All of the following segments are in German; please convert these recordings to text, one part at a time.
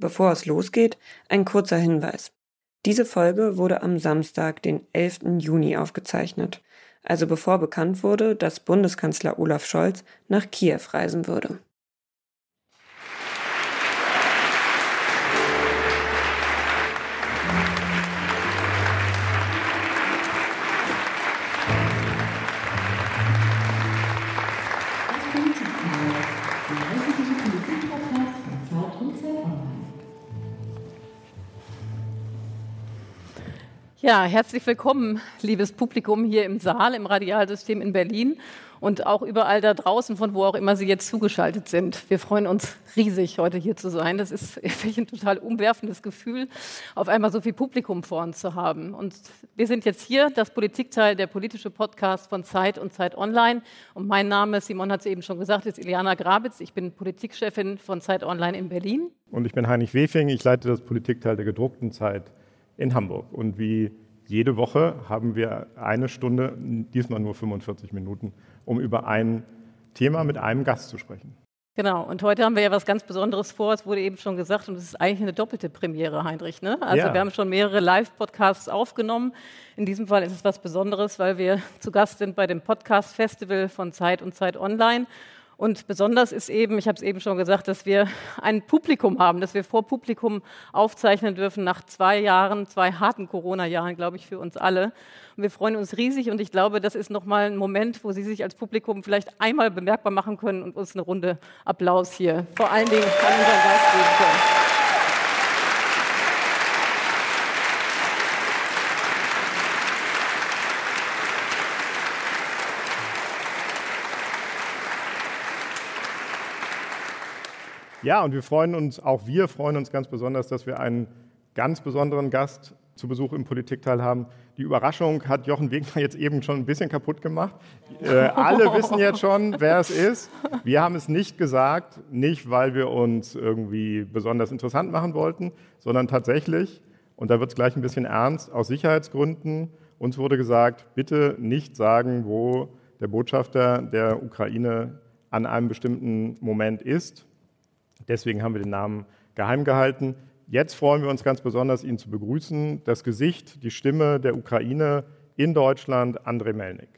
Bevor es losgeht, ein kurzer Hinweis. Diese Folge wurde am Samstag, den 11. Juni aufgezeichnet, also bevor bekannt wurde, dass Bundeskanzler Olaf Scholz nach Kiew reisen würde. Ja, herzlich willkommen, liebes Publikum hier im Saal, im Radialsystem in Berlin und auch überall da draußen, von wo auch immer Sie jetzt zugeschaltet sind. Wir freuen uns riesig, heute hier zu sein. Das ist wirklich ein total umwerfendes Gefühl, auf einmal so viel Publikum vor uns zu haben. Und wir sind jetzt hier, das Politikteil, der politische Podcast von Zeit und Zeit Online. Und mein Name, Simon hat es eben schon gesagt, ist Iliana Grabitz. Ich bin Politikchefin von Zeit Online in Berlin. Und ich bin Heinrich Wefing. Ich leite das Politikteil der gedruckten Zeit in Hamburg. Und wie jede Woche haben wir eine Stunde, diesmal nur 45 Minuten, um über ein Thema mit einem Gast zu sprechen. Genau, und heute haben wir ja was ganz Besonderes vor, es wurde eben schon gesagt, und es ist eigentlich eine doppelte Premiere, Heinrich. Ne? Also ja. wir haben schon mehrere Live-Podcasts aufgenommen. In diesem Fall ist es was Besonderes, weil wir zu Gast sind bei dem Podcast-Festival von Zeit und Zeit Online. Und besonders ist eben, ich habe es eben schon gesagt, dass wir ein Publikum haben, dass wir vor Publikum aufzeichnen dürfen nach zwei Jahren, zwei harten Corona-Jahren, glaube ich, für uns alle. Und wir freuen uns riesig und ich glaube, das ist nochmal ein Moment, wo Sie sich als Publikum vielleicht einmal bemerkbar machen können und uns eine Runde Applaus hier vor allen Dingen an unseren Gast geben können. Ja, und wir freuen uns, auch wir freuen uns ganz besonders, dass wir einen ganz besonderen Gast zu Besuch im Politikteil haben. Die Überraschung hat Jochen Wegner jetzt eben schon ein bisschen kaputt gemacht. Äh, alle wissen jetzt schon, wer es ist. Wir haben es nicht gesagt, nicht weil wir uns irgendwie besonders interessant machen wollten, sondern tatsächlich, und da wird es gleich ein bisschen ernst, aus Sicherheitsgründen, uns wurde gesagt, bitte nicht sagen, wo der Botschafter der Ukraine an einem bestimmten Moment ist. Deswegen haben wir den Namen geheim gehalten. Jetzt freuen wir uns ganz besonders, ihn zu begrüßen. Das Gesicht, die Stimme der Ukraine in Deutschland, Andrei Melnik.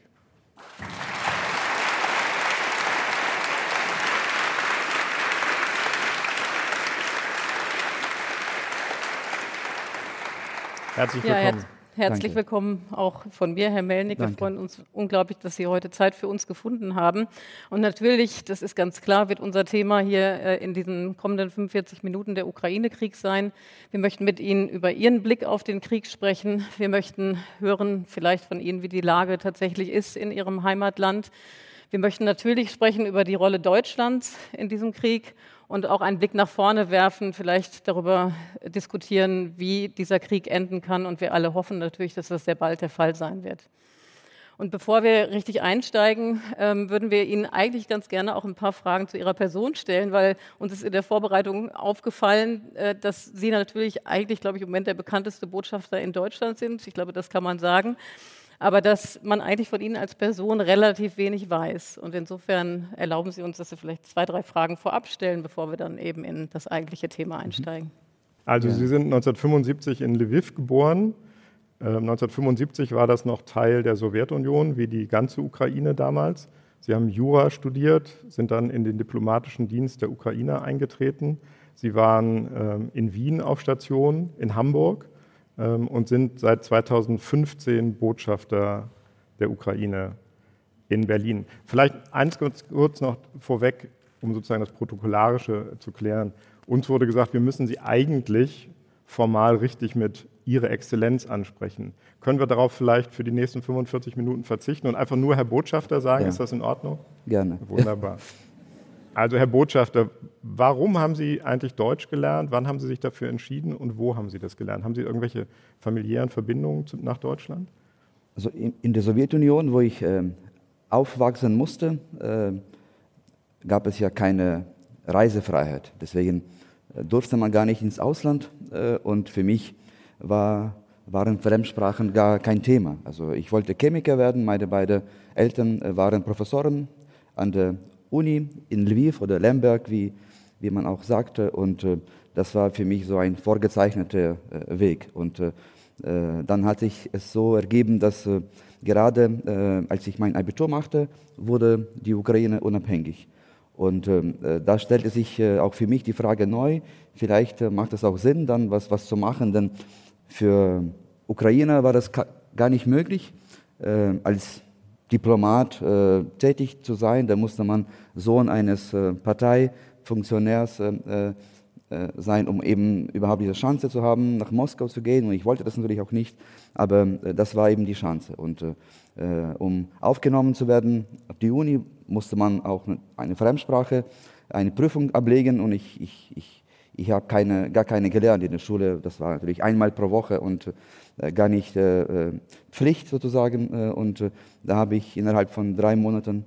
Herzlich willkommen. Ja, Herzlich Danke. willkommen auch von mir, Herr Melnick. Danke. Wir freuen uns unglaublich, dass Sie heute Zeit für uns gefunden haben. Und natürlich, das ist ganz klar, wird unser Thema hier äh, in diesen kommenden 45 Minuten der Ukraine-Krieg sein. Wir möchten mit Ihnen über Ihren Blick auf den Krieg sprechen. Wir möchten hören vielleicht von Ihnen, wie die Lage tatsächlich ist in Ihrem Heimatland. Wir möchten natürlich sprechen über die Rolle Deutschlands in diesem Krieg und auch einen Blick nach vorne werfen, vielleicht darüber diskutieren, wie dieser Krieg enden kann. Und wir alle hoffen natürlich, dass das sehr bald der Fall sein wird. Und bevor wir richtig einsteigen, ähm, würden wir Ihnen eigentlich ganz gerne auch ein paar Fragen zu Ihrer Person stellen, weil uns ist in der Vorbereitung aufgefallen, äh, dass Sie natürlich eigentlich, glaube ich, im Moment der bekannteste Botschafter in Deutschland sind. Ich glaube, das kann man sagen aber dass man eigentlich von Ihnen als Person relativ wenig weiß. Und insofern erlauben Sie uns, dass Sie vielleicht zwei, drei Fragen vorab stellen, bevor wir dann eben in das eigentliche Thema mhm. einsteigen. Also Sie sind 1975 in Lviv geboren. 1975 ähm, war das noch Teil der Sowjetunion, wie die ganze Ukraine damals. Sie haben Jura studiert, sind dann in den diplomatischen Dienst der Ukraine eingetreten. Sie waren ähm, in Wien auf Station, in Hamburg und sind seit 2015 Botschafter der Ukraine in Berlin. Vielleicht eins kurz, kurz noch vorweg, um sozusagen das Protokollarische zu klären. Uns wurde gesagt, wir müssen Sie eigentlich formal richtig mit Ihre Exzellenz ansprechen. Können wir darauf vielleicht für die nächsten 45 Minuten verzichten und einfach nur Herr Botschafter sagen? Ja. Ist das in Ordnung? Gerne. Wunderbar. Also Herr Botschafter, warum haben Sie eigentlich Deutsch gelernt? Wann haben Sie sich dafür entschieden und wo haben Sie das gelernt? Haben Sie irgendwelche familiären Verbindungen nach Deutschland? Also in, in, der Sowjetunion, wo ich äh, aufwachsen musste, äh, gab es ja keine Reisefreiheit. Deswegen äh, durfte man gar nicht ins Ausland äh, und für mich war, waren Fremdsprachen gar kein Thema. Also ich wollte Chemiker werden, meine beiden Eltern äh, waren Professoren an der Uni in Lviv oder Lemberg, wie, wie man auch sagte. Und äh, das war für mich so ein vorgezeichneter Weg. Und dann hat sich es so ergeben, dass gerade als ich mein Abitur machte, wurde die Ukraine unabhängig. Und ähm, da stellte sich auch für mich die Frage neu, vielleicht macht es auch Sinn, dann was, was zu machen, denn für Ukrainer war das gar nicht möglich, äh, als Diplomat äh, tätig zu sein. Da musste man Sohn eines äh, Parteifunktionärs äh, äh, sein, um eben überhaupt diese Chance zu haben, nach Moskau zu gehen. Und ich wollte das natürlich auch nicht, aber äh, das war eben die Chance. Und um aufgenommen zu werden auf die Uni, musste man auch eine Fremdsprache, eine Prüfung ablegen. Und ich, ich, ich, ich habe keine, gar keine gelernt in der Schule. Das war natürlich einmal pro Woche und äh, gar nicht äh, äh, Pflicht sozusagen. und da habe ich innerhalb von drei Monaten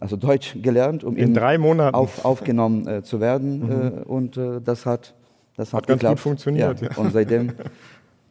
also Deutsch gelernt, um in drei Monaten auf, aufgenommen zu werden. Mhm. und das hat, das hat, hat ganz geklappt. gut funktioniert. Ja. Und seitdem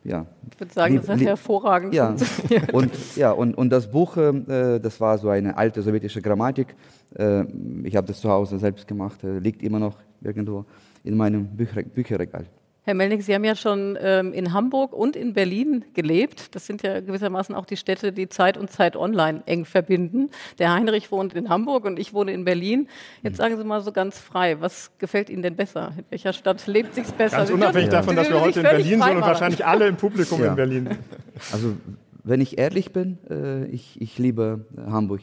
ja. Ich würde sagen, das hat hervorragend ja. funktioniert. Und, ja, und, und das Buch, äh, das war so eine alte sowjetische Grammatik. Äh, ich habe das zu Hause selbst gemacht, äh, liegt immer noch irgendwo in meinem Bücher Bücherregal. Herr Melnick, Sie haben ja schon ähm, in Hamburg und in Berlin gelebt. Das sind ja gewissermaßen auch die Städte, die Zeit und Zeit online eng verbinden. Der Heinrich wohnt in Hamburg und ich wohne in Berlin. Jetzt sagen Sie mal so ganz frei, was gefällt Ihnen denn besser? In welcher Stadt lebt sich besser? Ganz unabhängig ja. davon, dass wir heute in Berlin sind und wahrscheinlich alle im Publikum ja. in Berlin. Also wenn ich ehrlich bin, äh, ich, ich liebe Hamburg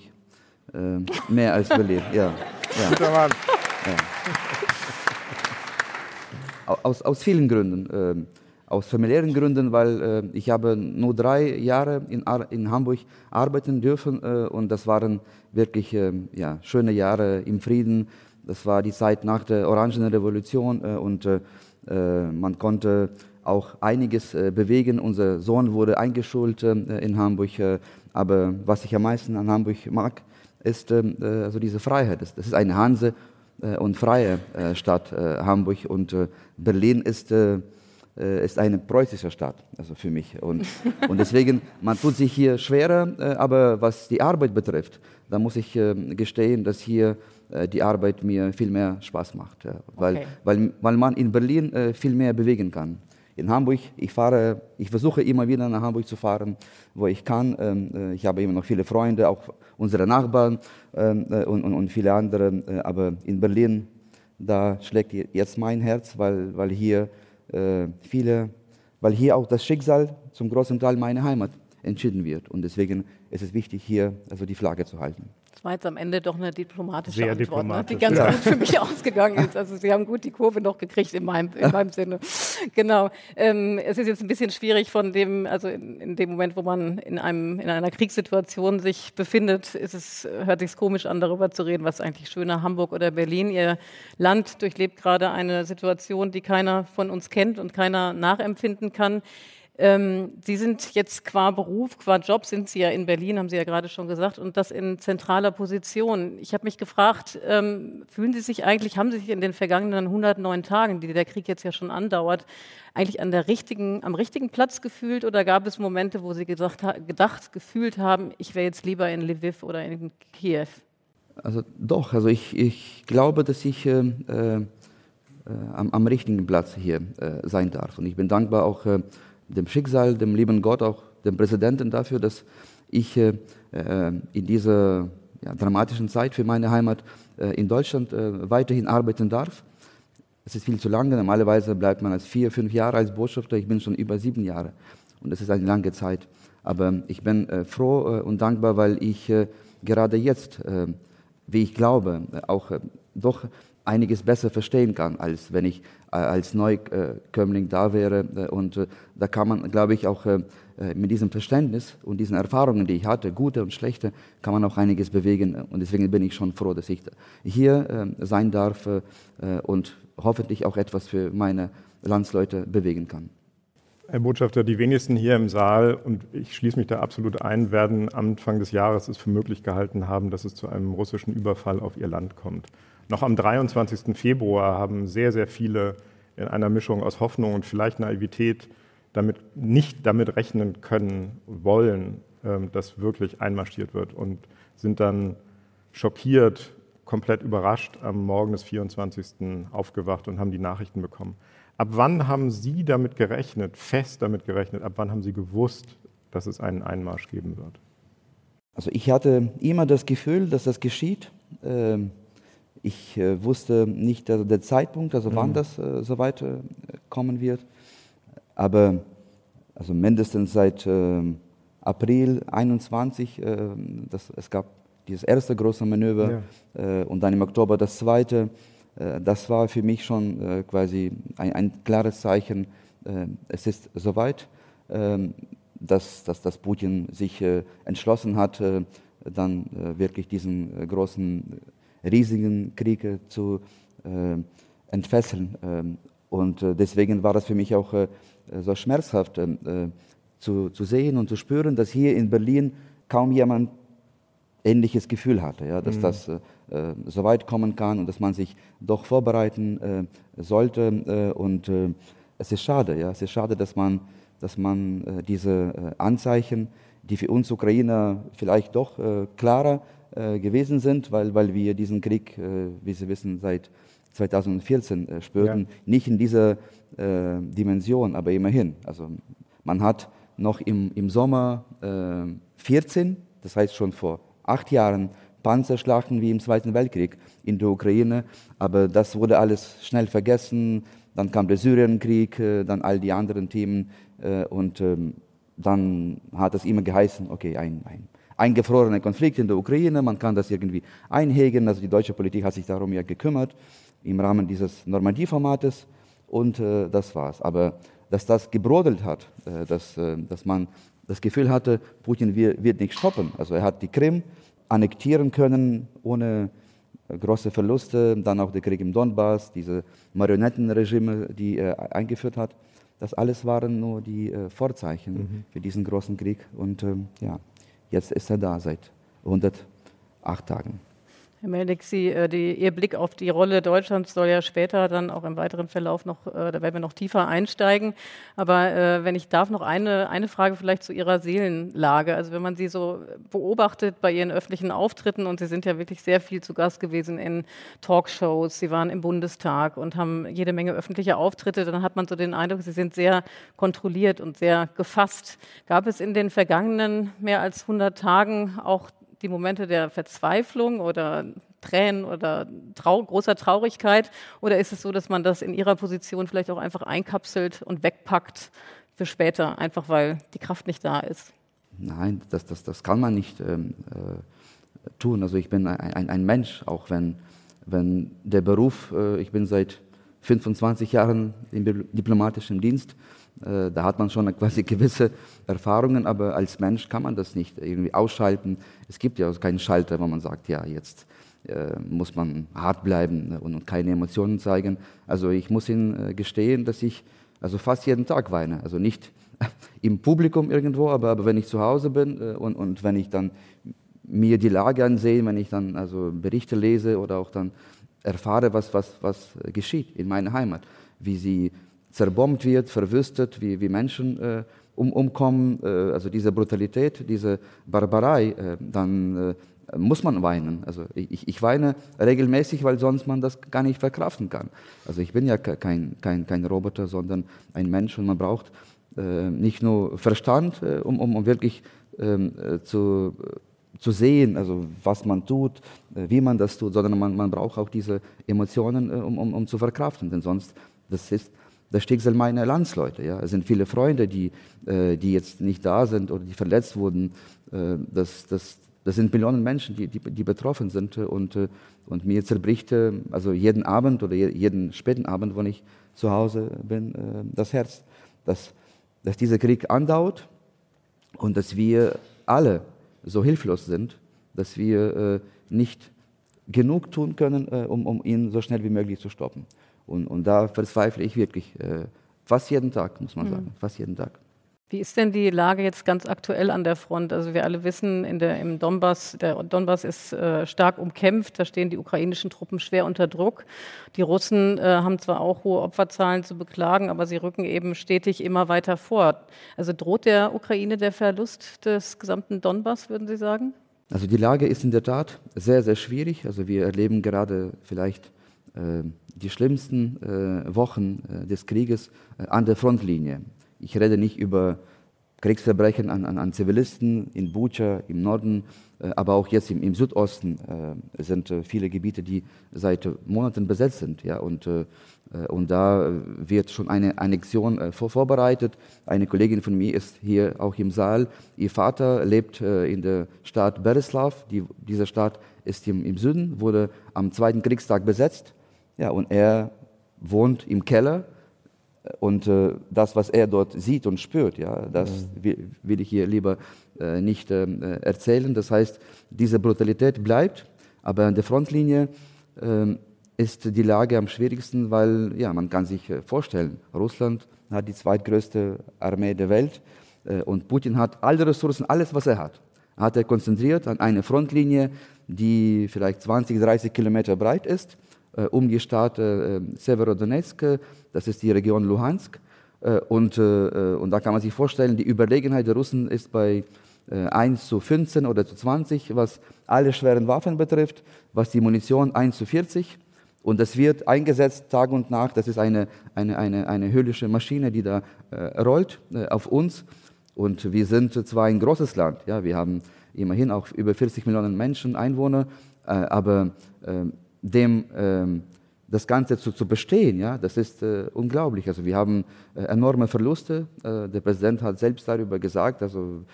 äh, mehr als Berlin. Ja. ja. Guter Mann. Ja aus, aus vielen Gründen. Äh, aus familiären Gründen, weil äh, ich habe nur drei Jahre in, in Hamburg arbeiten dürfen äh, und das waren wirklich ja, schöne Jahre im Frieden. Das war die Zeit nach der Orangenrevolution äh, und man konnte auch einiges bewegen. Unser Sohn wurde eingeschult in Hamburg, aber was ich am meisten an Hamburg mag, ist also diese Freiheit. Das, ist eine Hanse und freie Stadt Hamburg und Berlin ist ist eine preußische Stadt, also für mich. Und, und deswegen, man tut sich hier schwerer, aber was die Arbeit betrifft, da muss ich gestehen, dass hier die Arbeit mir viel mehr Spaß macht, weil, okay. weil, weil man in Berlin viel mehr bewegen kann in Hamburg. Ich fahre, ich versuche immer wieder nach Hamburg zu fahren, wo ich kann. Ähm, äh, ich habe immer noch viele Freunde, auch unsere Nachbarn ähm, äh, und, und, und viele andere. Äh, aber in Berlin, da schlägt jetzt mein Herz, weil, weil hier viele, weil hier auch das Schicksal zum großen Teil meiner Heimat entschieden wird. Und deswegen ist es wichtig, hier also die Flagge zu halten. Das war jetzt am Ende doch eine diplomatische Sehr Antwort, diplomatisch, ne? die ganz ja. gut für mich ausgegangen ist. Also Sie haben gut die Kurve noch gekriegt in meinem, in meinem Sinne. Genau. Ähm, es ist jetzt ein bisschen schwierig von dem, also in, in, dem Moment, wo man in, einem, in einer Kriegssituation sich befindet, ist es, hört sich komisch an, darüber zu reden, was eigentlich schöner, Hamburg oder Berlin. Ihr Land durchlebt gerade eine Situation, die keiner von uns kennt und keiner nachempfinden kann. Ähm, Sie sind jetzt qua Beruf, qua Job sind Sie ja in Berlin, haben Sie ja gerade schon gesagt, und das in zentraler Position. Ich habe mich gefragt, ähm, fühlen Sie sich eigentlich, haben Sie sich in den vergangenen 109 Tagen, die der Krieg jetzt ja schon andauert, eigentlich an der richtigen, am richtigen Platz gefühlt oder gab es Momente, wo Sie gesagt, gedacht, gefühlt haben, ich wäre jetzt lieber in Lviv oder in Kiew? Also doch, also ich, ich glaube, dass ich äh, äh, am, am, richtigen Platz hier äh, sein darf. Und ich bin dankbar auch äh, dem Schicksal, dem lieben Gott, auch dem Präsidenten dafür, dass ich äh, äh, in dieser ja, dramatischen Zeit für meine Heimat äh, in Deutschland äh, weiterhin arbeiten darf. Es ist viel zu lange. Normalerweise bleibt man als vier, fünf Jahre als Botschafter. Ich bin schon über sieben Jahre und das ist eine lange Zeit. Aber ich bin äh, froh äh, und dankbar, weil ich gerade jetzt, wie ich glaube, auch doch einiges besser verstehen kann, als wenn ich äh, als Neukömmling da wäre. Äh, und äh, da kann man, glaube ich, auch mit diesem Verständnis und diesen Erfahrungen, die ich hatte, gute und schlechte, kann man auch einiges bewegen. Und deswegen bin ich schon froh, dass ich hier sein darf und hoffentlich auch etwas für meine Landsleute bewegen kann. Herr Botschafter, die wenigsten hier im Saal, und ich schließe mich da absolut ein, werden Anfang des Jahres es für möglich gehalten haben, dass es zu einem russischen Überfall auf ihr Land kommt. Noch am 23. Februar haben sehr, sehr viele in einer Mischung aus Hoffnung und vielleicht Naivität damit nicht damit rechnen können wollen, ähm, dass wirklich einmarschiert wird und sind dann schockiert, komplett überrascht am Morgen des 24. aufgewacht und haben die Nachrichten bekommen. Ab wann haben Sie damit gerechnet, fest damit gerechnet, ab wann haben Sie gewusst, dass es einen Einmarsch geben wird? Also ich hatte immer das Gefühl, dass das geschieht. Ähm, ich äh, wusste nicht der Zeitpunkt, also wann mhm. das äh, so weit äh, kommen wird. Aber also mindestens seit ähm, April 21, das, es gab dieses erste große Manöver ja. und dann im Oktober das zweite. das war für mich schon quasi ein, ein klares Zeichen, es ist soweit. Ähm, dass, dass, dass Putin sich äh, entschlossen hat, äh, dann äh, wirklich diesen großen, riesigen Krieg zu entfesseln. Ähm, und deswegen war das für mich auch so schmerzhaft zu, zu sehen und zu spüren, dass hier in Berlin kaum jemand ähnliches Gefühl hatte, ja, dass mhm. das äh, so weit kommen kann und dass man sich doch vorbereiten äh, sollte. Äh, und es ist schade, ja, es ist schade, dass man dass man äh, diese äh, Anzeichen, die für uns Ukrainer vielleicht doch äh, klarer gewesen sind, weil, weil wir diesen Krieg, wie Sie wissen, seit 2014 spürten, ja. nicht in dieser Dimension, aber immerhin. Also man hat noch im, im Sommer 14, das heißt schon vor acht Jahren, Panzerschlachten wie im Zweiten Weltkrieg in der Ukraine, aber das wurde alles schnell vergessen. Dann kam der Syrienkrieg, dann all die anderen Themen, äh, und ähm, dann hat es immer geheißen, okay, ein, ein eingefrorener Konflikt in der Ukraine, man kann das irgendwie einhegen. Also die deutsche Politik hat sich darum ja gekümmert im Rahmen dieses Normandie-Formates und äh, das war's. Aber dass das gebrodelt hat, äh, dass, äh, dass man das Gefühl hatte, Putin wird, wird nicht stoppen. Also er hat die Krim annektieren können ohne große Verluste, dann auch der Krieg im Donbass, diese Marionettenregime, die er eingeführt hat. Das alles waren nur die äh, Vorzeichen mhm. für diesen großen Krieg. Und ähm, ja, jetzt ist er da seit 108 Tagen. Herr Melnick, Sie, äh, die, Ihr Blick auf die Rolle Deutschlands soll ja später dann auch im weiteren Verlauf noch, äh, da werden wir noch tiefer einsteigen. Aber äh, wenn ich darf, noch eine, eine Frage vielleicht zu Ihrer Seelenlage. Also wenn man Sie so beobachtet bei Ihren öffentlichen Auftritten und Sie sind ja wirklich sehr viel zu Gast gewesen in Talkshows, Sie waren im Bundestag und haben jede Menge öffentliche Auftritte, dann hat man so den Eindruck, Sie sind sehr kontrolliert und sehr gefasst. Gab es in den vergangenen mehr als 100 Tagen auch die Momente der Verzweiflung oder Tränen oder trau großer Traurigkeit? Oder ist es so, dass man das in Ihrer Position vielleicht auch einfach einkapselt und wegpackt für später, einfach weil die Kraft nicht da ist? Nein, das, das, das kann man nicht ähm, äh, tun. Also ich bin ein, ein, ein, Mensch, auch wenn, wenn der Beruf, äh, ich bin seit 25 Jahren im diplomatischen Dienst, äh, da hat man schon quasi gewisse Erfahrungen, aber als Mensch kann man das nicht irgendwie ausschalten. Es gibt ja keinen Schalter, wo man sagt, ja, jetzt äh, muss man hart bleiben und, und, keine Emotionen zeigen. Also ich muss Ihnen äh, gestehen, dass ich also fast jeden Tag weine. Also nicht im Publikum irgendwo, aber, aber wenn ich zu Hause bin äh, und, und wenn ich dann mir die Lage ansehe, wenn ich dann also Berichte lese oder auch dann erfahre, was, was, was geschieht in meiner Heimat, wie sie zerbombt wird, verwüstet, wie, wie Menschen äh, um, umkommen, äh, also diese Brutalität, diese Barbarei, äh, dann äh, muss man weinen. Also ich, ich, weine regelmäßig, weil sonst man das gar nicht verkraften kann. Also ich bin ja kein, kein, kein Roboter, sondern ein Mensch und man braucht äh, nicht nur Verstand, äh, um, um, um wirklich ähm, zu zu sehen, also was man tut, wie man das tut, sondern man, man braucht auch diese Emotionen, um, um, um zu verkraften. Denn sonst, das ist das Schicksal meiner Landsleute. Ja. Es sind viele Freunde, die, äh, die jetzt nicht da sind oder die verletzt wurden. Äh, das, das, das sind Millionen Menschen, die, die, die betroffen sind. Und, äh, und mir zerbricht äh, also jeden Abend oder jeden späten Abend, wenn ich zu Hause bin, äh, das Herz, dass, dass dieser Krieg andauert und dass wir alle so hilflos sind, dass wir äh, nicht genug tun können, um, um ihn so schnell wie möglich zu stoppen. Und, und da verzweifle ich wirklich äh, fast jeden Tag, muss man mhm. sagen, fast jeden Tag. Wie ist denn die Lage jetzt ganz aktuell an der Front? Also wir alle wissen, in der, im Donbass, der Donbass ist äh, stark umkämpft, da stehen die ukrainischen Truppen schwer unter Druck. Die Russen äh, haben zwar auch hohe Opferzahlen zu beklagen, aber sie rücken eben stetig immer weiter vor. Also droht der Ukraine der Verlust des gesamten Donbass, würden Sie sagen? Also die Lage ist in der Tat sehr, sehr schwierig. Also wir erleben gerade vielleicht äh, die schlimmsten äh, Wochen äh, des Krieges äh, an der Frontlinie. Ich rede nicht über Kriegsverbrechen an, an, an Zivilisten in Bucha im Norden, äh, aber auch jetzt im, im Südosten äh, sind viele Gebiete, die seit Monaten besetzt sind. Ja, und, und da wird schon eine Annexion vor, vorbereitet. Eine Kollegin von mir ist hier auch im Saal. Ihr Vater lebt in der Stadt Bereslav. Die, dieser Stadt ist im, im Süden, wurde am Zweiten Kriegstag besetzt. Ja, und er wohnt im Keller und äh, das, was er dort sieht und spürt, ja, das will, will, ich hier lieber äh, nicht äh, erzählen. Das heißt, diese Brutalität bleibt, aber an der Frontlinie ähm, ist die Lage am schwierigsten, weil ja, man kann sich äh, vorstellen, Russland hat die zweitgrößte Armee der Welt äh, und Putin hat alle Ressourcen, alles, was er hat, hat er konzentriert an eine Frontlinie, die vielleicht 20, 30 Kilometer breit ist um die Stadt äh, Severodonetsk, das ist die Region Luhansk. Äh, und, und da kann man sich vorstellen, die Überlegenheit der Russen ist bei 1 zu 15 oder zu 20, was alle schweren Waffen betrifft, was die Munition 1 zu 40. Und das wird eingesetzt Tag und Nacht. Das ist eine, eine, eine, eine höllische Maschine, die da äh, rollt äh, auf uns. Und wir sind zwar ein großes Land, ja, wir haben immerhin auch über 40 Millionen Menschen, Einwohner, äh, aber dem ähm, das Ganze zu, zu bestehen, ja, das ist äh, unglaublich. Also wir haben äh, enorme Verluste. Äh, der Präsident hat selbst darüber gesagt, also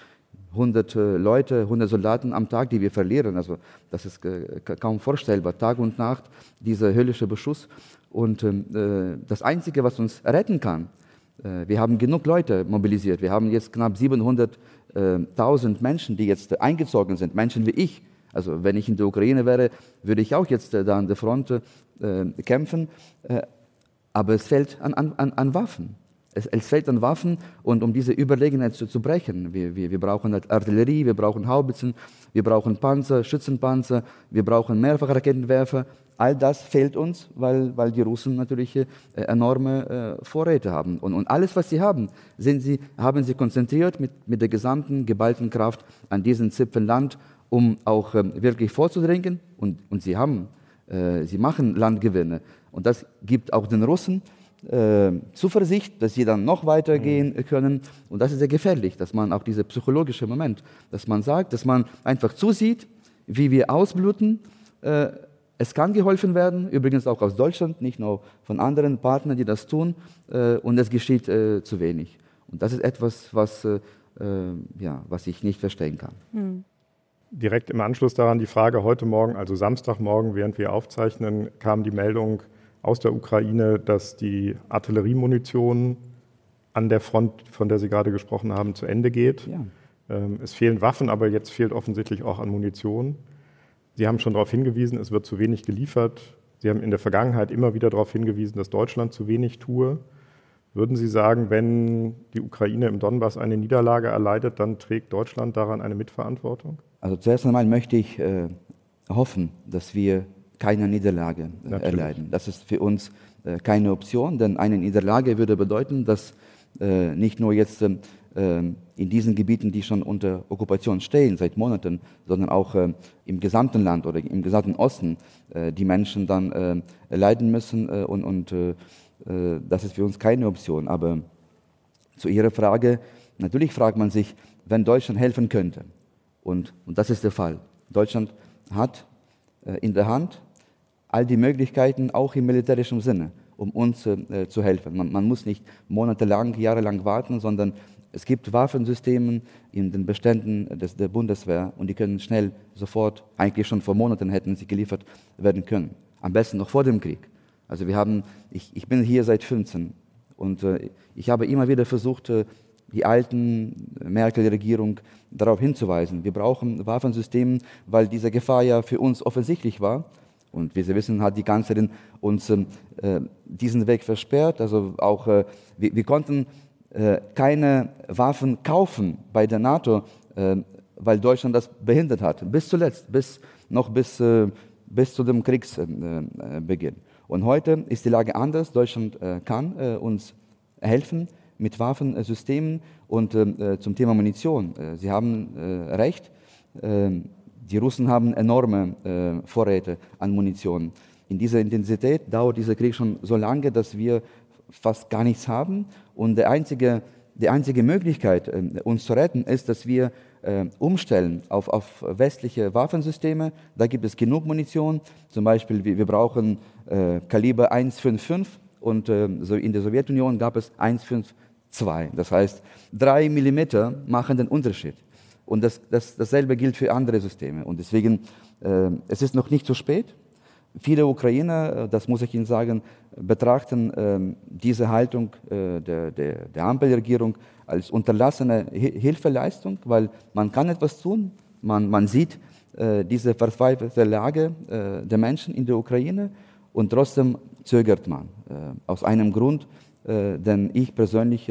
100 äh, Leute, 100 Soldaten am Tag, die wir verlieren. Also das ist äh, kaum vorstellbar. Tag und Nacht dieser höllische Beschuss. Und ähm, äh, das Einzige, was uns retten kann, wir haben genug Leute mobilisiert. Wir haben jetzt knapp 700.000 Menschen, die jetzt eingezogen sind, Menschen wie ich, also wenn ich in der Ukraine wäre, würde ich auch jetzt äh, da an der Front äh, kämpfen. Äh, aber es fällt an, an, an Waffen. Es, es, fällt an Waffen und um diese Überlegenheit zu, zu brechen. Wir, wir, wir, brauchen Artillerie, wir brauchen Haubitzen, wir brauchen Panzer, Schützenpanzer, wir brauchen Mehrfachraketenwerfer. All das fehlt uns, weil, weil die Russen natürlich äh, enorme äh, Vorräte haben. Und, und, alles, was sie haben, sie, haben sie konzentriert mit, mit der gesamten geballten Kraft an diesen Zipfel Land um auch ähm, wirklich vorzudringen. Und, und sie haben, äh, sie machen Landgewinne. Und das gibt auch den Russen äh, Zuversicht, dass sie dann noch weitergehen mhm. können. Und das ist sehr gefährlich, dass man auch dieser psychologische Moment, dass man sagt, dass man einfach zusieht, wie wir ausbluten. Äh, es kann geholfen werden, übrigens auch aus Deutschland, nicht nur von anderen Partnern, die das tun. Und es geschieht zu wenig. Und das ist etwas, was, ja, was ich nicht verstehen kann. Mhm direkt im Anschluss daran die Frage, heute Morgen, also Samstagmorgen, während wir aufzeichnen, kam die Meldung aus der Ukraine, dass die Artilleriemunition an der Front, von der Sie gerade gesprochen haben, zu Ende geht. Ja. Ähm, es fehlen Waffen, aber jetzt fehlt offensichtlich auch an Munition. Sie haben schon darauf hingewiesen, es wird zu wenig geliefert. Sie haben in der Vergangenheit immer wieder darauf hingewiesen, dass Deutschland zu wenig tue. Würden Sie sagen, wenn die Ukraine im Donbass eine Niederlage erleidet, dann trägt Deutschland daran eine Mitverantwortung? Also zuerst einmal möchte ich äh, hoffen, dass wir keine Niederlage äh, erleiden. Das ist für uns äh, keine Option, denn eine Niederlage würde bedeuten, dass äh, nicht nur jetzt ähm, äh, in diesen Gebieten, die schon unter Okkupation stehen seit Monaten, sondern auch äh, im gesamten Land oder im gesamten Osten die Menschen dann leiden müssen und, und das ist für uns keine Option. Aber zu Ihrer Frage, natürlich fragt man sich, wenn Deutschland helfen könnte. Und, und das ist der Fall. Deutschland hat äh, in der Hand all die Möglichkeiten, auch im militärischen Sinne, um uns äh, zu helfen. Man, man, muss nicht monatelang, jahrelang warten, sondern es gibt Waffensysteme in den Beständen des, der Bundeswehr und die können schnell, sofort, eigentlich schon vor Monaten hätten sie geliefert werden können. Am besten noch vor dem Krieg. Also wir haben, ich, ich bin hier seit 15 und äh, ich habe immer wieder versucht, äh, die alten Merkel-Regierung darauf hinzuweisen. Wir brauchen Waffensysteme, weil diese Gefahr ja für uns offensichtlich war. Und wie Sie wissen, hat die Kanzlerin uns äh, diesen Weg versperrt. Also auch, äh, wir, wir, konnten äh, keine Waffen kaufen bei der NATO, äh, weil Deutschland das behindert hat. Bis zuletzt, bis, noch bis, bis zu dem Kriegsbeginn. Und heute ist die Lage anders. Deutschland äh, kann äh, uns helfen mit Waffensystemen und ähm, äh, zum Thema Munition. Äh, Sie haben äh, recht. Ähm, Die Russen haben enorme äh, Vorräte an Munition. In dieser Intensität dauert dieser Krieg schon so lange, dass wir fast gar nichts haben. Und der einzige, die einzige Möglichkeit, äh, uns zu retten, ist, dass wir äh, umstellen auf, auf westliche Waffensysteme. Da gibt es genug Munition. Zum Beispiel, wir, brauchen äh, Kaliber 155 und äh, so in der Sowjetunion gab es 152. Das heißt, drei Millimeter machen den Unterschied. Und das, das, dasselbe gilt für andere Systeme. Und deswegen, äh, es ist noch nicht zu spät. Viele Ukrainer, äh, das muss ich Ihnen sagen, betrachten äh, diese Haltung äh, der, der, der Ampelregierung als unterlassene Hilfeleistung, weil man kann etwas tun. Man, man sieht äh, diese verzweifelte Lage äh, der Menschen in der Ukraine und trotzdem zögert man. Äh, aus einem Grund, den ich persönlich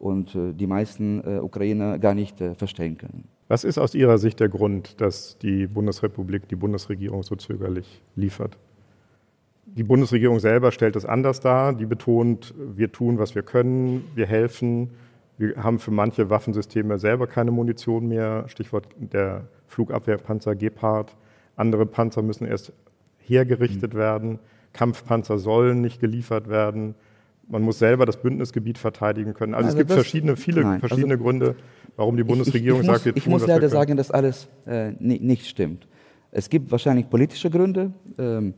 und die meisten Ukrainer gar nicht verstehen können. Was ist aus Ihrer Sicht der Grund, dass die Bundesrepublik, die Bundesregierung so zögerlich liefert? Die Bundesregierung selber stellt es anders dar. Die betont, wir tun, was wir können, wir helfen. Wir haben für manche Waffensysteme selber keine Munition mehr. Stichwort der Flugabwehrpanzer Gepard. Andere Panzer müssen erst hergerichtet mhm. werden. Kampfpanzer sollen nicht geliefert werden. Man muss selber das Bündnisgebiet verteidigen können. Also, also es gibt verschiedene, viele nein, verschiedene also Gründe, warum die Bundesregierung ich, ich, ich sagt, wir tun, Ich muss leider sagen, dass alles äh, nicht stimmt. Es gibt wahrscheinlich politische Gründe. Ähm,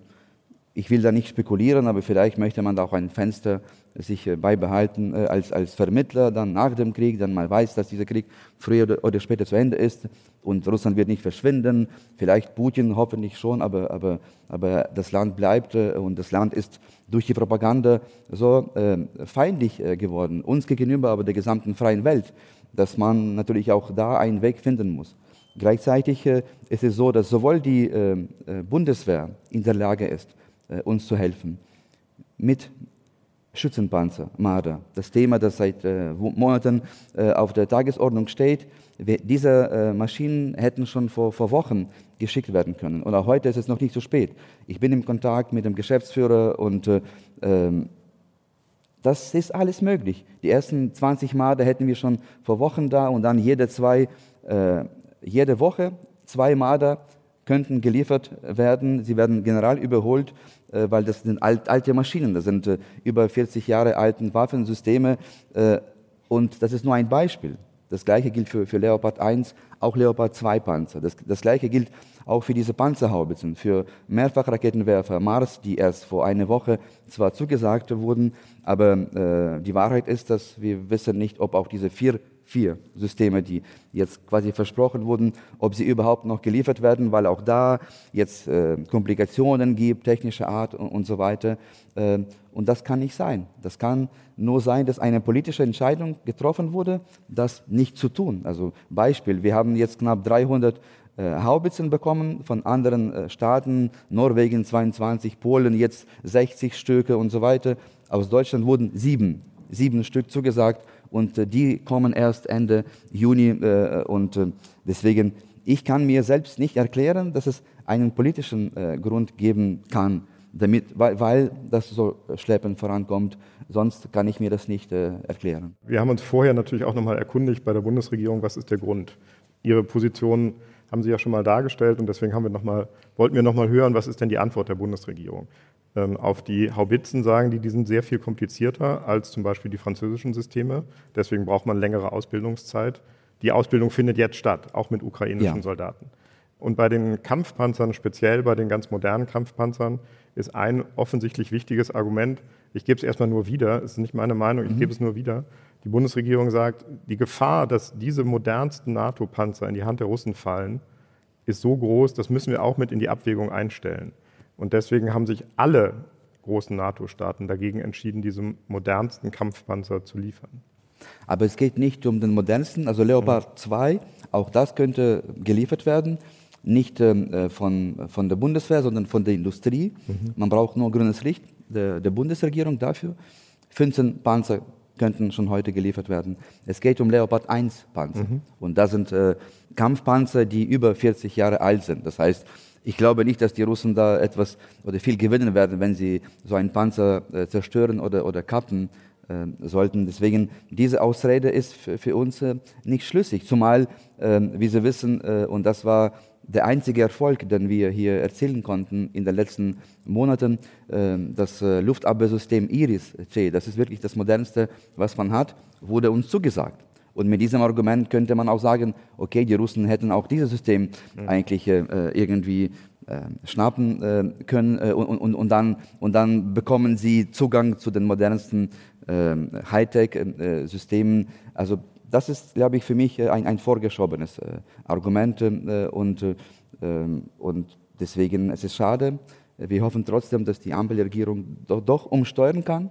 ich will da nicht spekulieren, aber vielleicht möchte man da auch ein Fenster sich äh, beibehalten äh, als, als Vermittler dann nach dem Krieg, dann mal weiß, dass dieser Krieg früher oder, später zu Ende ist und Russland wird nicht verschwinden, vielleicht Putin hoffentlich schon, aber, aber, aber das Land bleibt äh, und das Land ist durch die Propaganda so äh, feindlich geworden, uns gegenüber, aber der gesamten freien Welt dass man natürlich auch da einen Weg finden muss. Gleichzeitig äh, ist es so, dass sowohl die äh, äh, Bundeswehr in der Lage ist, uns zu helfen, mit Schützenpanzer, Marder, das Thema, das seit äh, Monaten äh, auf der Tagesordnung steht. Diese Maschinen hätten schon vor, vor Wochen geschickt werden können. Und auch heute ist es noch nicht zu so spät. Ich bin im Kontakt mit dem Geschäftsführer und ähm, das ist alles möglich. Die ersten 20 Marder hätten wir schon vor Wochen da und dann jede, zwei, äh, jede Woche zwei Marder könnten geliefert werden. Sie werden general überholt, äh, weil das sind alt, alte Maschinen. Das sind äh, über 40 Jahre alten Waffensysteme. Äh, und das ist nur ein Beispiel. Das gleiche gilt für, für Leopard 1, auch Leopard 2 Panzer. Das, das gleiche gilt auch für diese Panzerhaubitzen, für Mehrfachraketenwerfer Mars, die erst vor einer Woche zwar zugesagt wurden, aber äh, die Wahrheit ist, dass wir wissen nicht, ob auch diese vier vier Systeme, die jetzt quasi versprochen wurden, ob sie überhaupt noch geliefert werden, weil auch da jetzt äh, Komplikationen gibt, technischer Art und, und so weiter. Äh, und das kann nicht sein. Das kann nur sein, dass eine politische Entscheidung getroffen wurde, das nicht zu tun. Also Beispiel, wir haben jetzt knapp 300 äh, Haubitzen bekommen von anderen äh, Staaten, Norwegen 22, Polen jetzt 60 Stücke und so weiter. Aus Deutschland wurden sieben, sieben Stück zugesagt und äh, die kommen erst Ende Juni äh, und äh, deswegen, ich kann mir selbst nicht erklären, dass es einen politischen Grund geben kann, damit, weil, weil das so schleppend vorankommt. Sonst kann ich mir das nicht erklären. Wir haben uns vorher natürlich auch nochmal erkundigt bei der Bundesregierung, was ist der Grund. Ihre Position haben Sie ja schon mal dargestellt und deswegen haben wir noch mal, wollten wir noch mal hören, was ist denn die Antwort der Bundesregierung? Ähm, auf die Haubitzen sagen die, die sind sehr viel komplizierter als zum Beispiel die französischen Systeme. Deswegen braucht man längere Ausbildungszeit. Die Ausbildung findet jetzt statt, auch mit ukrainischen ja. Soldaten. Und bei den Kampfpanzern, speziell bei den ganz modernen Kampfpanzern, ist ein offensichtlich wichtiges Argument, ich gebe es erstmal nur wieder, es ist nicht meine Meinung, ich mhm. gebe es nur wieder. Die Bundesregierung sagt, die Gefahr, dass diese modernsten NATO-Panzer in die Hand der Russen fallen, ist so groß, das müssen wir auch mit in die Abwägung einstellen. Und deswegen haben sich alle großen NATO-Staaten dagegen entschieden, diese modernsten Kampfpanzer zu liefern. Aber es geht nicht um den modernsten, also Leopard 2, auch das könnte geliefert werden, nicht ähm, äh, von, von der Bundeswehr, sondern von der Industrie. Mhm. Man braucht nur grünes Licht der, der Bundesregierung dafür. 15 Panzer könnten schon heute geliefert werden. Es geht um Leopard 1 Panzer. Mhm. Und das sind äh, Kampfpanzer, die über 40 Jahre alt sind. Das heißt, ich glaube nicht, dass die Russen da etwas oder viel gewinnen werden, wenn sie so einen Panzer äh, zerstören oder, oder kappen. sollten. Deswegen, diese Ausrede ist für, uns äh, nicht schlüssig. Zumal, äh, wie Sie wissen, äh, und das war der einzige Erfolg, den wir hier erzielen konnten in den letzten Monaten, das Luftabwehrsystem IRIS-C, das ist wirklich das modernste, was man hat, wurde uns zugesagt. Und mit diesem Argument könnte man auch sagen, okay, die Russen hätten auch dieses System mhm. eigentlich äh, irgendwie äh, schnappen äh, können äh, und, und, und, dann, und dann bekommen sie Zugang zu den modernsten ähm, Hightech-Systemen. also das ist, glaube ich, für mich ein, ein vorgeschobenes Argument und, ähm, und deswegen es ist es schade. Wir hoffen trotzdem, dass die Ampelregierung doch, doch umsteuern kann,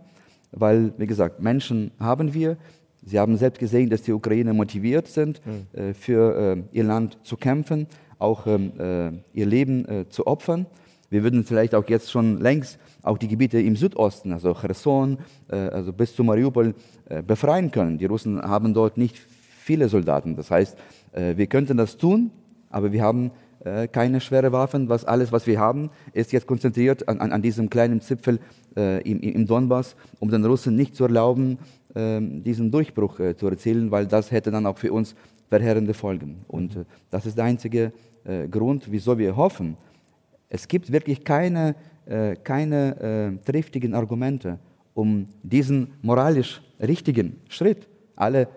weil, wie gesagt, Menschen haben wir. Sie haben selbst gesehen, dass die Ukrainer motiviert sind, mhm. für ihr Land zu kämpfen auch ähm, äh, ihr Leben äh, zu opfern. Wir würden vielleicht auch jetzt schon längst auch die Gebiete im Südosten, also Cherson, äh, also bis zu Mariupol, äh, befreien können. Die Russen haben dort nicht viele Soldaten. Das heißt, äh, wir könnten das tun, aber wir haben äh, keine schwere Waffen. Was alles, was wir haben, ist jetzt konzentriert an, an, an diesem kleinen Zipfel im, im, Donbass, um den Russen nicht zu erlauben, diesen Durchbruch zu erzielen, weil das hätte dann auch für uns verheerende Folgen. Und das ist der einzige äh, Grund, wieso wir hoffen. Es gibt wirklich keine, äh, keine äh, triftigen Argumente, um diesen moralisch richtigen Schritt. Alle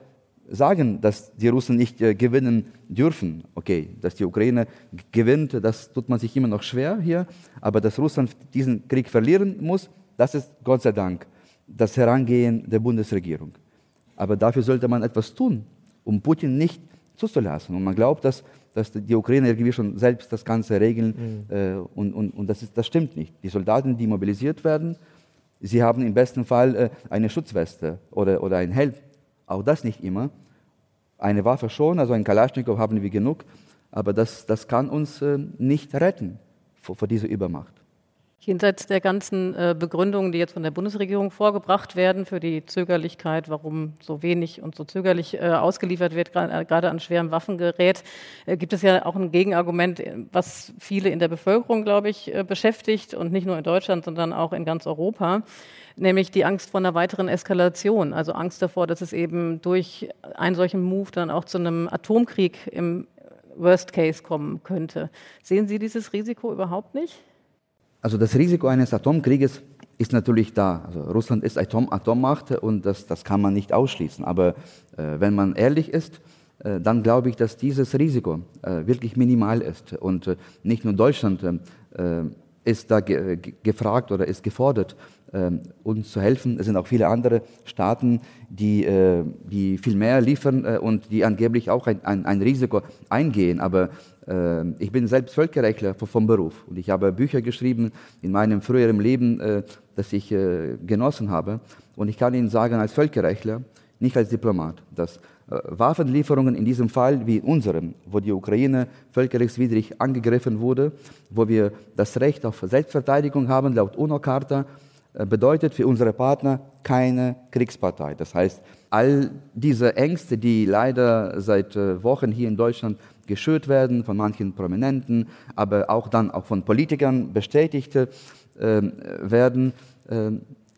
sagen, dass die Russen nicht äh, gewinnen dürfen. Okay, dass die Ukraine gewinnt, das tut man sich immer noch schwer hier. Aber dass Russland diesen Krieg verlieren muss, das ist Gott sei Dank das Herangehen der Bundesregierung. Aber dafür sollte man etwas tun, um Putin nicht zuzulassen. Und man glaubt, dass dass die Ukrainer irgendwie schon selbst das Ganze regeln. Mhm. Äh, und und, und das, ist, das stimmt nicht. Die Soldaten, die mobilisiert werden, sie haben im besten Fall äh, eine Schutzweste oder, oder ein Helm. Auch das nicht immer. Eine Waffe schon, also ein Kalaschnikow haben wir genug, aber das, das kann uns äh, nicht retten vor, vor dieser Übermacht. Jenseits der ganzen äh, Begründungen, die jetzt von der Bundesregierung vorgebracht werden für die Zögerlichkeit, warum so wenig und so zögerlich äh, ausgeliefert wird, äh, gerade an schwerem Waffengerät, gibt es ja auch ein Gegenargument, was viele in der Bevölkerung, glaube ich, beschäftigt und nicht nur in Deutschland, sondern auch in ganz Europa nämlich die Angst vor einer weiteren Eskalation, also Angst davor, dass es eben durch einen solchen Move dann auch zu einem Atomkrieg im Worst Case kommen könnte. Sehen Sie dieses Risiko überhaupt nicht? Also das Risiko eines Atomkrieges ist natürlich da. Also Russland ist Atom Atommacht und das, das kann man nicht ausschließen. Aber äh, wenn man ehrlich ist, äh, dann glaube ich, dass dieses Risiko äh, wirklich minimal ist. Und äh, nicht nur Deutschland äh, ist da ge gefragt oder ist gefordert, äh, uns zu helfen. Es sind auch viele andere Staaten, die, die viel mehr liefern und die angeblich auch ein, ein, ein Risiko eingehen. Aber ähm, ich bin selbst Völkerrechtler vom Beruf und ich habe Bücher geschrieben in meinem früheren Leben, äh, das ich äh, genossen habe. Und ich kann Ihnen sagen, als Völkerrechtler, nicht als Diplomat, dass äh, Waffenlieferungen in diesem Fall wie unserem, wo die Ukraine völkerrechtswidrig angegriffen wurde, wo wir das Recht auf Selbstverteidigung haben, laut UNO-Charta, bedeutet für unsere Partner keine Kriegspartei. Das heißt, all diese Ängste, die leider seit Wochen hier in Deutschland geschürt werden von manchen Prominenten, aber auch dann auch von Politikern bestätigt äh, werden, äh,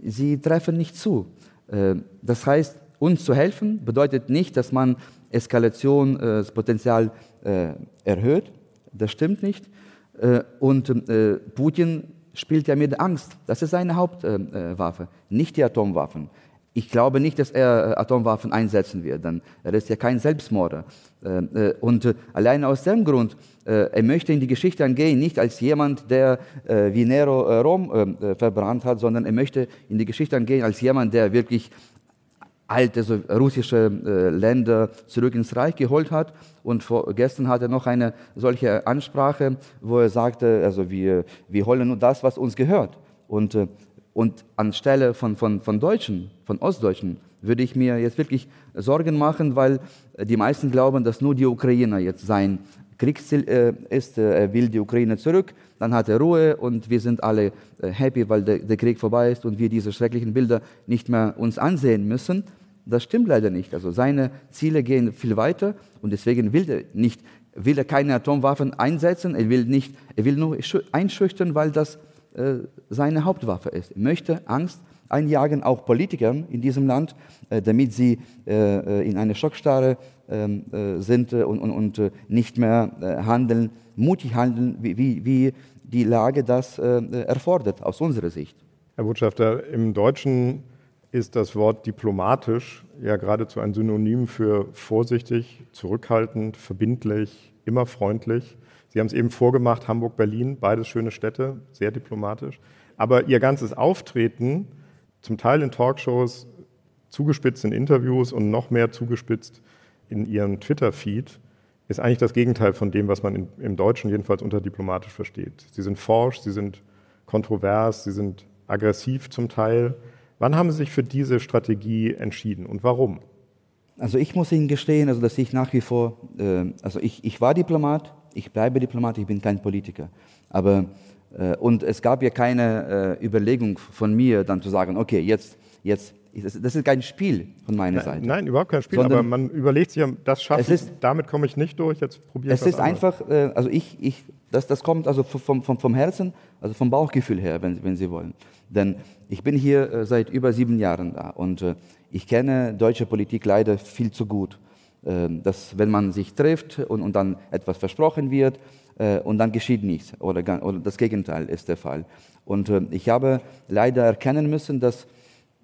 sie treffen nicht zu. Äh, das heißt, uns zu helfen bedeutet nicht, dass man Eskalationspotenzial äh, erhöht. Das stimmt nicht. Äh, und äh, Putin spielt ja mit Angst. Das ist seine Hauptwaffe, nicht die Atomwaffen. Ich glaube nicht, dass er äh, Atomwaffen einsetzen wird, denn er ist ja kein Selbstmörder. Äh, äh, und allein aus dem Grund, er möchte in die Geschichte angehen, nicht als jemand, der wie Nero Rom verbrannt hat, sondern er möchte in die Geschichte angehen als jemand, der wirklich alte so russische Länder zurück ins Reich geholt hat. Und vor, gestern hatte er noch eine solche Ansprache, wo er sagte, also wir, wir holen nur das, was uns gehört. Und und anstelle von, von, von Deutschen, von Ostdeutschen, würde ich mir jetzt wirklich Sorgen machen, weil die meisten glauben, dass nur die Ukrainer jetzt sein Kriegsziel äh, ist. Äh, er will die Ukraine zurück, dann hat er Ruhe und wir sind alle äh, happy, weil der, der Krieg vorbei ist und wir diese schrecklichen Bilder nicht mehr uns ansehen müssen. Das stimmt leider nicht. Also seine Ziele gehen viel weiter und deswegen will er nicht, will er keine Atomwaffen einsetzen. Er will nicht, er will nur einschüchtern, weil das äh, seine Hauptwaffe ist. Er möchte Angst einjagen, auch Politikern in diesem Land, äh, damit sie äh, in eine Schockstarre ähm, sind und, und, und nicht mehr handeln, mutig handeln, wie, wie, wie die Lage das erfordert, aus unserer Sicht. Herr Botschafter, im Deutschen ist das Wort diplomatisch ja geradezu ein Synonym für vorsichtig, zurückhaltend, verbindlich, immer freundlich. Sie haben es eben vorgemacht, Hamburg, Berlin, beides schöne Städte, sehr diplomatisch. Aber Ihr ganzes Auftreten, zum Teil in Talkshows, zugespitzt in Interviews und noch mehr zugespitzt in Ihrem Twitter-Feed, ist eigentlich das Gegenteil von dem, was man im Deutschen jedenfalls unter diplomatisch versteht. Sie sind forsch, Sie sind kontrovers, Sie sind aggressiv zum Teil. Wann haben Sie sich für diese Strategie entschieden und warum? Also ich muss Ihnen gestehen, also dass ich nach wie vor, äh, also ich, ich war Diplomat, ich bleibe Diplomat, ich bin kein Politiker. Aber äh, und es gab ja keine äh, Überlegung von mir, dann zu sagen, okay, jetzt, jetzt, das ist kein Spiel von meiner nein, Seite. Nein, überhaupt kein Spiel, aber man überlegt sich, das schaffe ich, damit komme ich nicht durch, jetzt probiere ich Es ist anderes. einfach, äh, also ich, ich, das, das kommt also vom, vom, vom Herzen, also vom Bauchgefühl her, wenn, wenn Sie wollen. Denn ich bin hier seit über sieben Jahren da und ich kenne deutsche Politik leider viel zu gut. Dass wenn man sich trifft und, und dann etwas versprochen wird, äh, und dann geschieht nichts oder, oder, das Gegenteil ist der Fall. Und äh, ich habe leider erkennen müssen, dass, äh,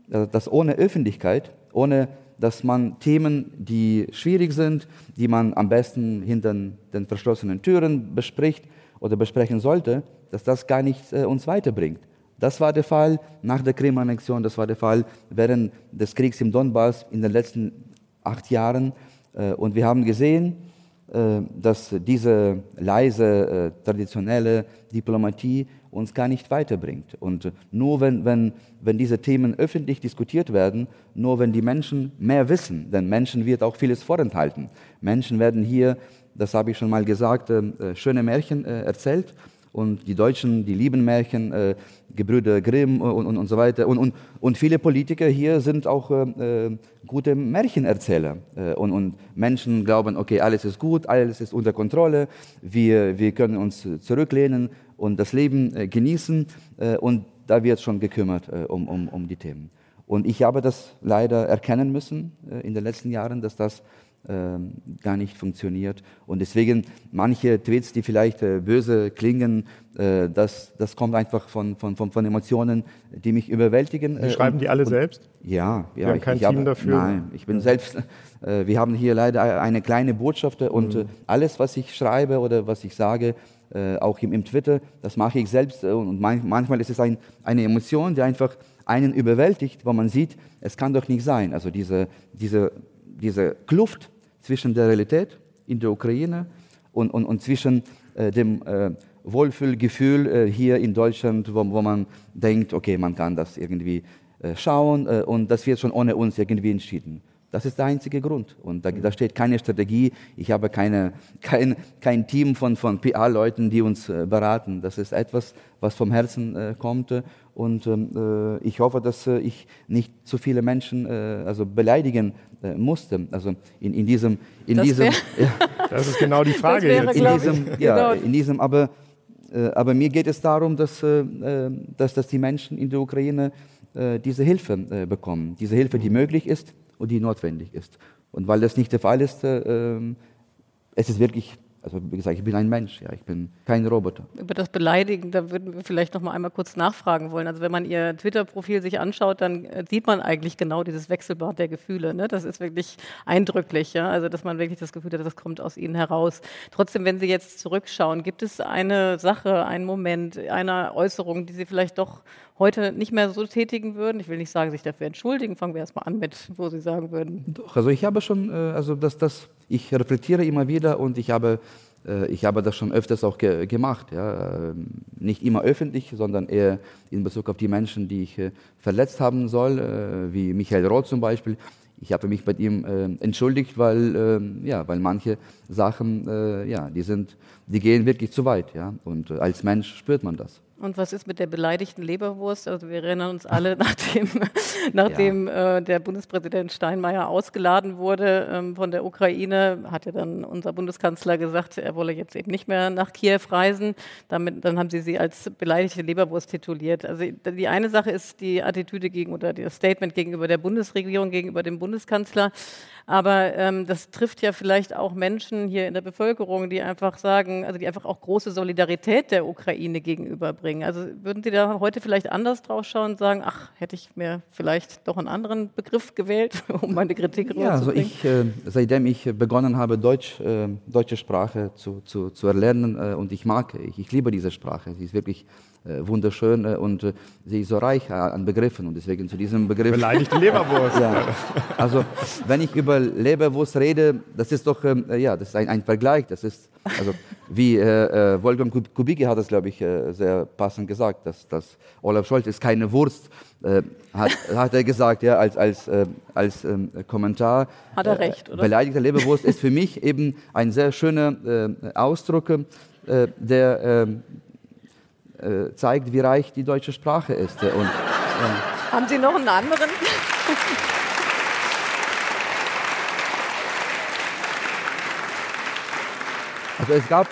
dass ohne Öffentlichkeit, ohne dass man Themen, die schwierig sind, die man am besten hinter den verschlossenen Türen bespricht oder besprechen sollte, dass das gar nichts äh, uns weiterbringt. Das war der Fall nach der Krim-Annexion, das war der Fall während des Kriegs im Donbass in den letzten acht Jahren. Äh, und wir haben gesehen, äh, dass diese leise, äh, traditionelle Diplomatie uns gar nicht weiterbringt. Und nur wenn, wenn, wenn diese Themen öffentlich diskutiert werden, nur wenn die Menschen mehr wissen, denn Menschen wird auch vieles vorenthalten. Menschen werden hier, das habe ich schon mal gesagt, äh, schöne Märchen erzählt und die Deutschen, die lieben Märchen, äh, Gebrüder Grimm und, und, und so weiter. Und, und, und viele Politiker hier sind auch äh, äh, gute Märchenerzähler. Äh, und, und Menschen glauben, okay, alles ist gut, alles ist unter Kontrolle, wir, wir können uns zurücklehnen und das Leben äh, genießen. Äh, und da wird schon gekümmert um, um, um die Themen. Und ich habe das leider erkennen müssen in den letzten Jahren, dass das gar nicht funktioniert. Und deswegen manche Tweets, die vielleicht äh, böse klingen, äh, das, das kommt einfach von, von, von, von Emotionen, die mich überwältigen. Sie schreiben und, die alle und, selbst? Ja, ja. Sie haben kein ich, Team habe, dafür? Nein, ich bin selbst, äh, wir haben hier leider eine kleine Botschaft und mhm. alles, was ich schreibe oder was ich sage, auch im, im Twitter, das mache ich selbst und manchmal ist es ein, eine Emotion, die einfach einen überwältigt, wo man sieht, es kann doch nicht sein. Also diese, diese, diese Kluft zwischen der Realität in der Ukraine und, und, und zwischen äh, dem äh, Wohlfühlgefühl äh, hier in Deutschland, wo, wo, man denkt, okay, man kann das irgendwie äh, schauen äh, und das wird schon ohne uns irgendwie entschieden. Das ist der einzige Grund. Und da, da steht keine Strategie. Ich habe keine, kein, kein Team von, von PA-Leuten, die uns äh, beraten. Das ist etwas, was vom Herzen äh, kommt. Und ähm, äh, ich hoffe, dass äh, ich nicht zu viele Menschen äh, also beleidigen äh, musste. Also in, in diesem, in das diesem, ja. das ist genau die Frage. Wäre, in, diesem, ja, genau. in diesem, aber, aber mir geht es darum, dass, dass, dass die Menschen in der Ukraine diese Hilfe bekommen, diese Hilfe, die möglich ist und die notwendig ist. Und weil das nicht der Fall ist, äh, ähm, es ist wirklich also wie gesagt, ich bin ein Mensch, ja, ich bin kein Roboter. Über das Beleidigen, da würden wir vielleicht noch mal einmal kurz nachfragen wollen. Also wenn man Ihr Twitter-Profil sich anschaut, dann äh, sieht man eigentlich genau dieses Wechselbad der Gefühle. Ne? Das ist wirklich eindrücklich, ja? also dass man wirklich das Gefühl hat, das kommt aus Ihnen heraus. Trotzdem, wenn Sie jetzt zurückschauen, gibt es eine Sache, einen Moment, eine Äußerung, die Sie vielleicht doch heute nicht mehr so tätigen würden? Ich will nicht sagen, sich dafür entschuldigen. Fangen wir erstmal an mit, wo Sie sagen würden. Doch, also ich habe schon, äh, also das, das, ich reflektiere immer wieder und ich habe, äh, ich habe das schon öfters auch ge gemacht. Ja? Ähm, nicht immer öffentlich, sondern eher in Bezug auf die Menschen, die ich äh, verletzt haben soll, wie Michael Roth zum Beispiel. Ich habe mich bei ihm entschuldigt, weil, ähm, ja, weil manche Sachen, ja, die, sind, die gehen wirklich zu weit. Ja? Und als Mensch spürt man das. Und was ist mit der beleidigten Leberwurst? Also wir erinnern uns alle, nachdem, nachdem ja. äh, der Bundespräsident Steinmeier ausgeladen wurde ähm, von der Ukraine, hat ja dann unser Bundeskanzler gesagt, er wolle jetzt eben nicht mehr nach Kiew reisen. Damit, dann haben sie sie als beleidigte Leberwurst tituliert. Also die eine Sache ist die Attitüde gegen oder das Statement gegenüber der Bundesregierung, gegenüber dem Bundeskanzler. Aber ähm, das trifft ja vielleicht auch Menschen hier in der Bevölkerung, die einfach sagen, also die einfach auch große Solidarität der Ukraine gegenüberbringen. Also würden Sie da heute vielleicht anders drauf schauen und sagen, ach, hätte ich mir vielleicht doch einen anderen Begriff gewählt, um meine Kritik rüberzubringen? Ja, also ich, äh, seitdem ich begonnen habe, Deutsch, äh, deutsche Sprache zu, zu, zu erlernen äh, und ich mag, ich, ich liebe diese Sprache. Sie ist wirklich wunderschön äh, und äh, sie ist so reich an Begriffen und deswegen zu diesem Begriff. Beleidigte Leberwurst. ja. Also wenn ich über Leberwurst rede, das ist doch ähm, ja, das ist ein, ein Vergleich. Das ist also wie äh, Wolfgang Kubicki hat es, glaube ich, sehr passend gesagt, dass, dass Olaf Scholz ist keine Wurst, äh, hat, hat er gesagt, ja, als, als, äh, als ähm, Kommentar. Hat er recht, oder? Beleidigte Leberwurst ist für mich eben ein sehr schöner Ausdruck, der ähm, äh, zeigt, wie reich die deutsche Sprache ist. Und, äh, Haben Sie noch einen anderen? Also es gab,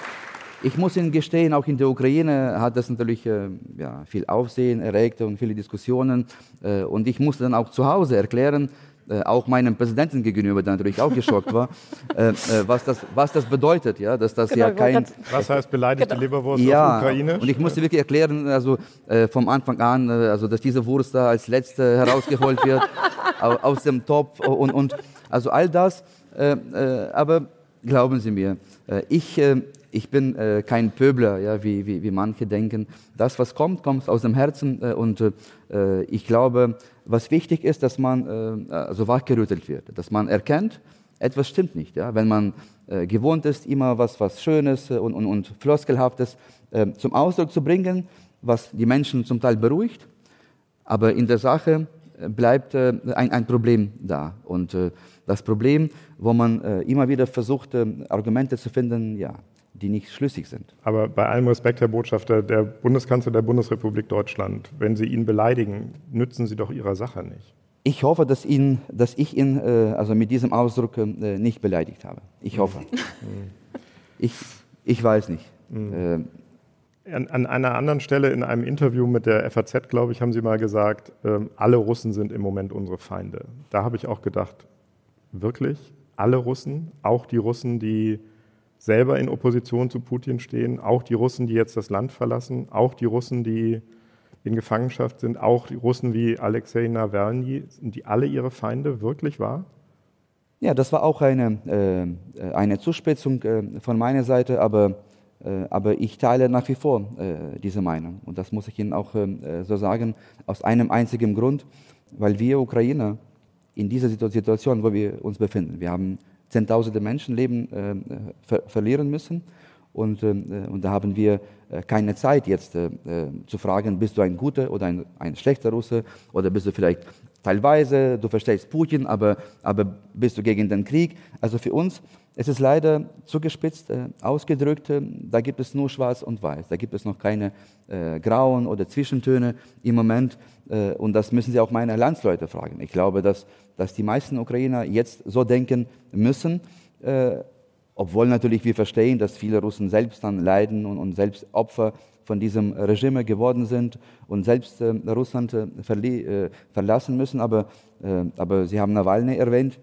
ich muss Ihnen gestehen, auch in der Ukraine hat das natürlich äh, ja, viel Aufsehen erregt und viele Diskussionen. Äh, und ich musste dann auch zu Hause erklären, äh, auch meinem Präsidenten gegenüber, der natürlich auch geschockt war, äh, äh, was, das, was das bedeutet, ja, dass das genau, ja kein... Was heißt beleidigte genau. Leberwurst ja, auf Ukraine? und ich musste wirklich erklären, also äh, vom Anfang an, also dass diese Wurst da als letzte herausgeholt wird aus dem Topf und, und also all das, äh, aber glauben Sie mir, ich ich bin äh, kein Pöbler, ja, wie, wie, wie manche denken. Das, was kommt, kommt aus dem Herzen. Äh, und äh, ich glaube, was wichtig ist, dass man äh, also wachgerüttelt wird, dass man erkennt, etwas stimmt nicht. Ja? Wenn man äh, gewohnt ist, immer was, was Schönes und, und, und Floskelhaftes äh, zum Ausdruck zu bringen, was die Menschen zum Teil beruhigt, aber in der Sache bleibt ein, ein Problem da. Und das Problem, wo man immer wieder versucht, Argumente zu finden, ja, die nicht schlüssig sind. Aber bei allem Respekt, Herr Botschafter, der Bundeskanzler der Bundesrepublik Deutschland, wenn Sie ihn beleidigen, nützen Sie doch Ihrer Sache nicht. Ich hoffe, dass, ihn, dass ich ihn äh, also mit diesem Ausdruck äh, nicht beleidigt habe. Ich hoffe. Mhm. ich, ich weiß nicht. Mhm. Äh, an, an, einer anderen Stelle in einem Interview mit der FAZ, glaube ich, haben Sie mal gesagt, ähm, alle Russen sind im Moment unsere Feinde. Da habe ich auch gedacht, wirklich? Alle Russen? Auch die Russen, die selber in Opposition zu Putin stehen, auch die Russen, die jetzt das Land verlassen, auch die Russen, die in Gefangenschaft sind, auch die Russen wie Alexei Nawalny, sind die alle ihre Feinde? Wirklich wahr? Ja, das war auch eine, äh, eine Zuspitzung äh, von meiner Seite, aber, äh, aber ich teile nach wie vor äh, diese Meinung. Und das muss ich Ihnen auch äh, so sagen, aus einem einzigen Grund, weil wir Ukrainer in dieser Situation, wo wir uns befinden, wir haben Zehntausende Menschenleben äh, ver verlieren müssen. Und, äh, und da haben wir äh, keine Zeit jetzt zu fragen, bist du ein guter oder ein, ein schlechter Russe oder bist du vielleicht teilweise, du verstehst Putin, aber, aber bist du gegen den Krieg. Also für uns es ist leider zugespitzt äh, ausgedrückt, äh, da gibt es nur Schwarz und Weiß, da gibt es noch keine äh, Grauen oder Zwischentöne im Moment. Äh, und das müssen Sie auch meine Landsleute fragen. Ich glaube, dass, dass die meisten Ukrainer jetzt so denken müssen, äh, obwohl natürlich wir verstehen, dass viele Russen selbst dann leiden und, und selbst Opfer von diesem Regime geworden sind und selbst Russland verlassen müssen. Aber, aber Sie haben Nawalny erwähnt.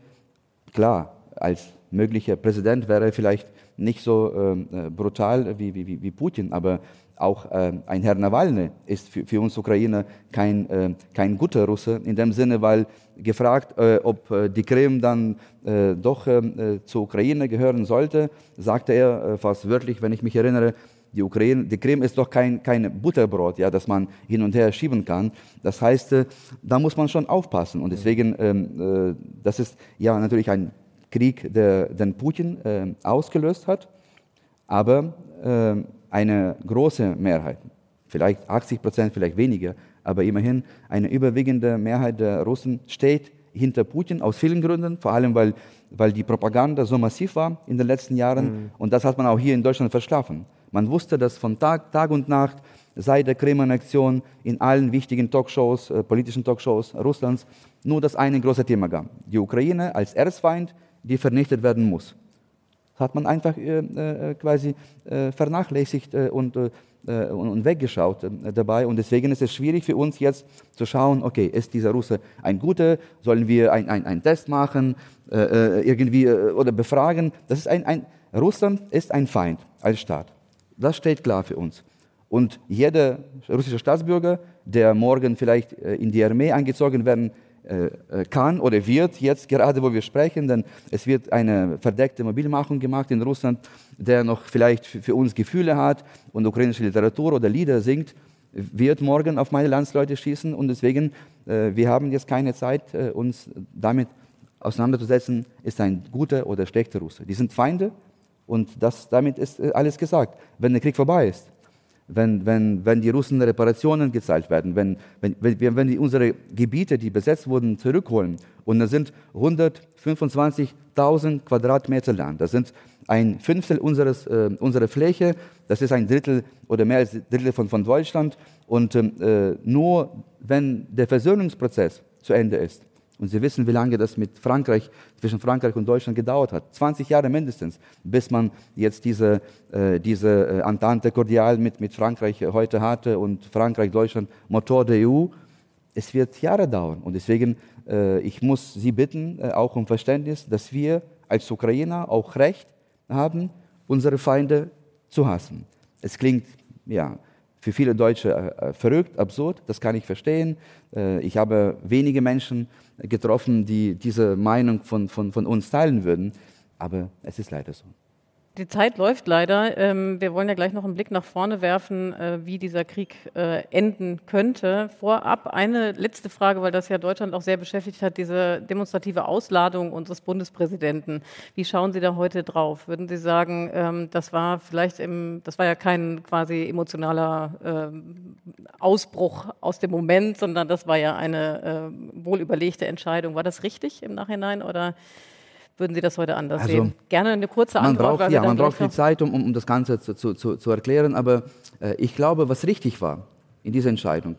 Klar, als möglicher Präsident wäre vielleicht nicht so ähm, äh, brutal wie, wie, wie Putin, aber auch äh, ein Herr Nawalny ist für, für uns Ukrainer kein, äh, kein guter Russe, in dem Sinne, weil gefragt, äh, ob äh, die Krim dann äh, doch ähm, zur Ukraine gehören sollte, sagte er fast wörtlich, wenn ich mich erinnere, die, Ukraine, die Krim ist doch kein, kein Butterbrot, ja, das man hin und her schieben kann. Das heißt, da muss man schon aufpassen. Und deswegen, ähm, das ist ja natürlich ein Krieg, der den Putin äh, ausgelöst hat, aber äh, eine große Mehrheit, vielleicht 80 Prozent, vielleicht weniger, aber immerhin eine überwiegende Mehrheit der Russen steht hinter Putin aus vielen Gründen, vor allem weil, weil die Propaganda so massiv war in den letzten Jahren mhm. und das hat man auch hier in Deutschland verschlafen. Man wusste, dass von Tag, Tag und Nacht seit der Krim-Annexion in allen wichtigen Talkshows, äh, politischen Talkshows Russlands nur das eine große Thema gab. Die Ukraine als Erzfeind, die vernichtet werden muss. Das hat man einfach äh, äh quasi äh, vernachlässigt äh, und, äh, und, weggeschaut dabei. Und deswegen ist es schwierig für uns jetzt zu schauen, okay, ist dieser Russe ein guter? Sollen wir einen Test machen, irgendwie oder befragen? Das ist ein, ein, Russland ist ein Feind als Staat. Das steht klar für uns. Und jeder russische Staatsbürger, der morgen vielleicht in die Armee eingezogen werden kann oder wird jetzt gerade, wo wir sprechen, denn es wird eine verdeckte Mobilmachung gemacht in Russland, der noch vielleicht für uns Gefühle hat und ukrainische Literatur oder Lieder singt, wird morgen auf meine Landsleute schießen und deswegen, äh, wir haben jetzt keine Zeit, uns damit auseinanderzusetzen, ist ein guter oder schlechter Russe. Die sind Feinde und das, damit ist alles gesagt. Wenn der Krieg vorbei ist, wenn, wenn, wenn die Russen Reparationen gezahlt werden, wenn, wenn, wenn, wenn die unsere Gebiete, die besetzt wurden, zurückholen. Und das sind 125.000 Quadratmeter Land. Das sind ein Fünftel unseres, äh, unserer Fläche. Das ist ein Drittel oder mehr als ein Drittel von, von Deutschland. Und ähm, äh, nur wenn der Versöhnungsprozess zu Ende ist, und Sie wissen, wie lange das mit Frankreich, zwischen Frankreich und Deutschland gedauert hat. 20 Jahre mindestens, bis man jetzt diese, äh, diese äh, Entente Cordial mit, mit Frankreich heute hatte und Frankreich, Deutschland, Motor der EU. Es wird Jahre dauern. Und deswegen, äh, ich muss Sie bitten, äh, auch um Verständnis, dass wir als Ukrainer auch Recht haben, unsere Feinde zu hassen. Es klingt, ja, für viele Deutsche äh, verrückt, absurd, das kann ich verstehen. Äh, ich habe wenige Menschen getroffen, die diese Meinung von, von, von uns teilen würden, aber es ist leider so. Die Zeit läuft leider. Ähm, wir wollen ja gleich noch einen Blick nach vorne werfen, äh, wie dieser Krieg äh, enden könnte. Vorab eine letzte Frage, weil das ja Deutschland auch sehr beschäftigt hat, diese demonstrative Ausladung unseres Bundespräsidenten. Wie schauen Sie da heute drauf? Würden Sie sagen, ähm, das war vielleicht im, das war ja kein quasi emotionaler ähm, Ausbruch aus dem Moment, sondern das war ja eine wohlüberlegte Entscheidung. War das richtig im Nachhinein oder? Würden Sie das heute anders also, sehen? Gerne eine kurze Antwort. Man braucht, ja, man braucht viel Zeit, um, um das Ganze zu, zu, zu, zu erklären, aber äh, ich glaube, was richtig war in dieser Entscheidung,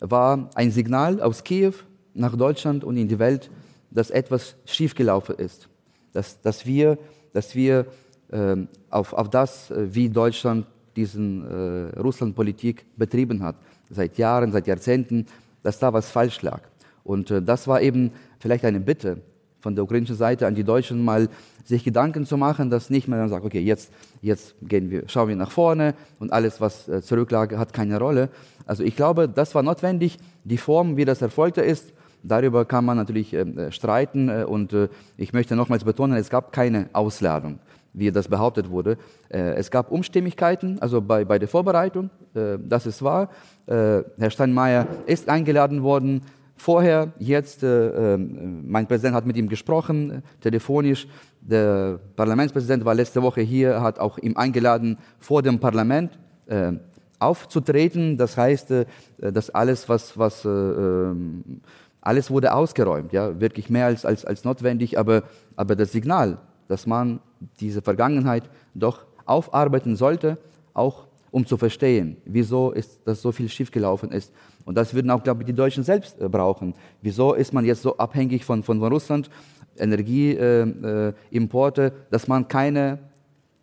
war ein Signal aus Kiew nach Deutschland und in die Welt, dass etwas schiefgelaufen ist. Dass, dass wir, dass wir äh, auf, auf das, äh, wie Deutschland diesen äh, Russlandpolitik betrieben hat, seit Jahren, seit Jahrzehnten, dass da was falsch lag. Und äh, das war eben vielleicht eine Bitte von der ukrainischen Seite an die Deutschen mal sich Gedanken zu machen, dass nicht mehr dann sagt, okay, jetzt, jetzt gehen wir, schauen wir nach vorne und alles, was äh, zurücklag, hat keine Rolle. Also ich glaube, das war notwendig. Die Form, wie das erfolgte ist, darüber kann man natürlich ähm, äh, streiten äh, und ich möchte nochmals betonen, es gab keine Ausladung wie das behauptet wurde. Es gab Umstimmigkeiten, also bei, bei der Vorbereitung, das ist wahr. Herr Steinmeier ist eingeladen worden, vorher, jetzt, äh, äh, mein Präsident hat mit ihm gesprochen, äh, telefonisch. Der Parlamentspräsident war letzte Woche hier, hat auch ihm eingeladen, vor dem Parlament äh, aufzutreten. Das heißt, äh, dass alles, was, was äh, ähm, alles wurde ausgeräumt, ja, wirklich mehr als, als, als notwendig, aber, aber das Signal, dass man diese Vergangenheit doch aufarbeiten sollte, auch um zu verstehen, wieso ist das so viel schiefgelaufen ist und das würden auch, glaube ich, die Deutschen selbst äh, brauchen. Wieso ist man jetzt so abhängig von, von Russland, Energieimporte, äh, äh dass man keine